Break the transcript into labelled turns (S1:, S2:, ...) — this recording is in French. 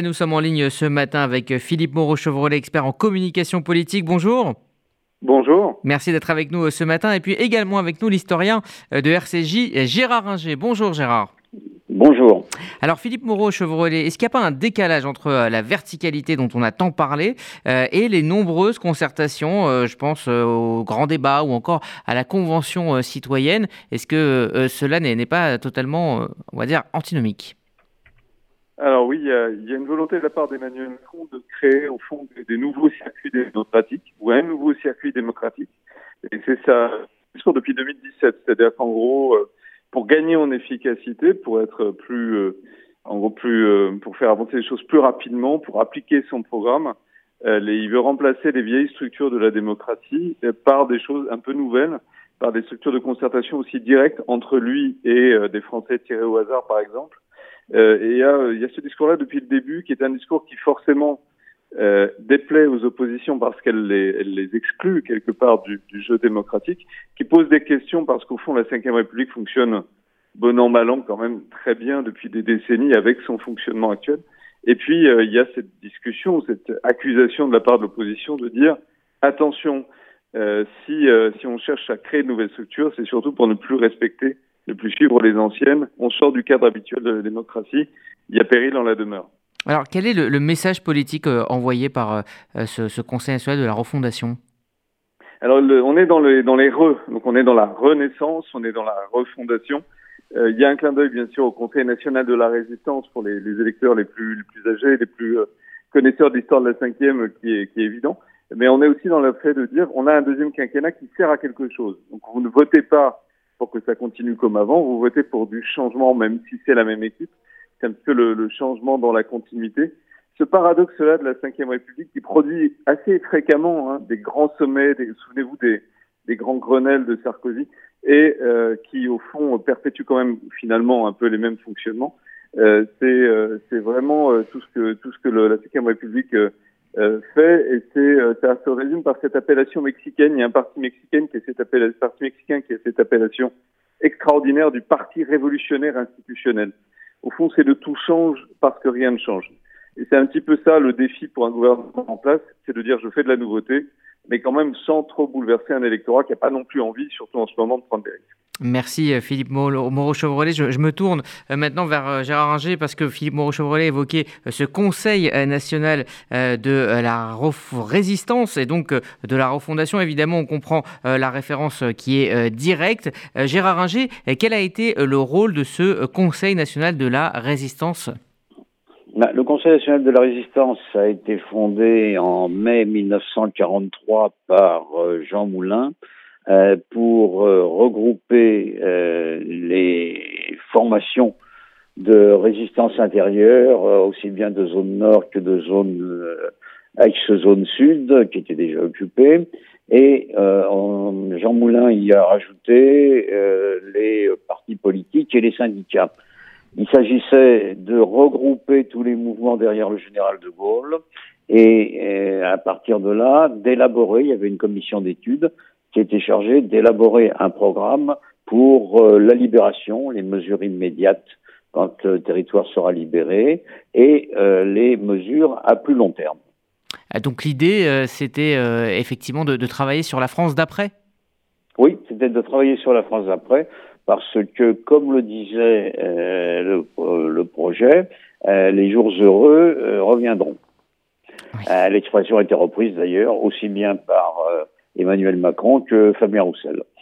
S1: Nous sommes en ligne ce matin avec Philippe Moreau-Chevrolet, expert en communication politique. Bonjour.
S2: Bonjour.
S1: Merci d'être avec nous ce matin. Et puis également avec nous l'historien de RCJ, Gérard Inger. Bonjour Gérard.
S2: Bonjour.
S1: Alors Philippe Moreau-Chevrolet, est-ce qu'il n'y a pas un décalage entre la verticalité dont on a tant parlé et les nombreuses concertations, je pense au grand débat ou encore à la convention citoyenne? Est-ce que cela n'est pas totalement, on va dire, antinomique?
S2: Alors oui, il y, a, une volonté de la part d'Emmanuel Macron de créer au fond des, nouveaux circuits démocratiques ou un nouveau circuit démocratique. Et c'est ça, discours depuis 2017. C'est-à-dire qu'en gros, euh, pour gagner en efficacité, pour être plus, euh, en gros plus, euh, pour faire avancer les choses plus rapidement, pour appliquer son programme, il veut remplacer les vieilles structures de la démocratie par des choses un peu nouvelles, par des structures de concertation aussi directes entre lui et des Français tirés au hasard, par exemple euh, et il y, a, y a ce discours-là depuis le début qui est un discours qui forcément euh, déplaît aux oppositions parce qu'elle les, les exclut quelque part du, du, jeu démocratique, qui pose des questions parce qu'au fond la Ve République fonctionne bon an mal an quand même très bien depuis des décennies avec son fonctionnement actuel. Et puis euh, il y a cette discussion, cette accusation de la part de l'opposition de dire attention, euh, si, euh, si on cherche à créer de nouvelles structures, c'est surtout pour ne plus respecter ne plus suivre les anciennes. On sort du cadre habituel de la démocratie. Il y a péril dans la demeure.
S1: Alors, quel est le, message politique euh, envoyé par euh, ce, Conseil national de la refondation?
S2: Alors, on est dans les, dans les re, donc on est dans la renaissance, on est dans la refondation. Euh, il y a un clin d'œil, bien sûr, au Conseil national de la résistance pour les, électeurs les plus, les plus âgés, les plus connaisseurs de l'histoire de la cinquième, qui est, qui est évident. Mais on est aussi dans le fait de dire on a un deuxième quinquennat qui sert à quelque chose. Donc, vous ne votez pas pour que ça continue comme avant. Vous votez pour du changement, même si c'est la même équipe. C'est un peu le, le, changement dans la continuité. Ce paradoxe-là de la Ve République qui produit assez fréquemment hein, des grands sommets, souvenez-vous des, des, grands Grenelles de Sarkozy, et euh, qui au fond perpétue quand même finalement un peu les mêmes fonctionnements. Euh, c'est euh, vraiment euh, tout ce que tout ce que le, la Ve République euh, fait, et c'est, euh, ça se résume par cette appellation mexicaine. Il y a un parti mexicain qui est cette appellation, parti mexicain qui a cette appellation extraordinaire du Parti révolutionnaire institutionnel. Au fond, c'est le tout change parce que rien ne change. Et c'est un petit peu ça le défi pour un gouvernement en place, c'est de dire je fais de la nouveauté, mais quand même sans trop bouleverser un électorat qui n'a pas non plus envie, surtout en ce moment, de prendre des risques.
S1: Merci euh, Philippe Moreau-Chevrolet. Je, me tourne euh, maintenant vers euh, Gérard Inger parce que Philippe Moreau-Chevrolet évoquait ce Conseil national de la résistance et donc de la refondation. Évidemment, on comprend la référence qui est directe. Gérard Inger, quel a été le rôle de ce Conseil national de la résistance?
S3: Bah, le Conseil national de la résistance a été fondé en mai 1943 par Jean Moulin pour euh, regrouper euh, les formations de résistance intérieure, aussi bien de zone nord que de zone ex-zone sud, qui étaient déjà occupées. Et Jean Moulin y a rajouté les partis politiques et les syndicats. Il s'agissait de regrouper tous les mouvements derrière le général de Gaulle et à partir de là, d'élaborer, il y avait une commission d'études qui était chargé d'élaborer un programme pour euh, la libération, les mesures immédiates quand le territoire sera libéré, et euh, les mesures à plus long terme.
S1: Ah, donc l'idée, euh, c'était effectivement de, travailler sur la France d'après?
S3: Oui, c'était de travailler sur la France d'après, parce que, comme le disait le, le, projet, les jours heureux reviendront. L'expression a été reprise d'ailleurs aussi bien par Emmanuel Macron que Fabien Roussel.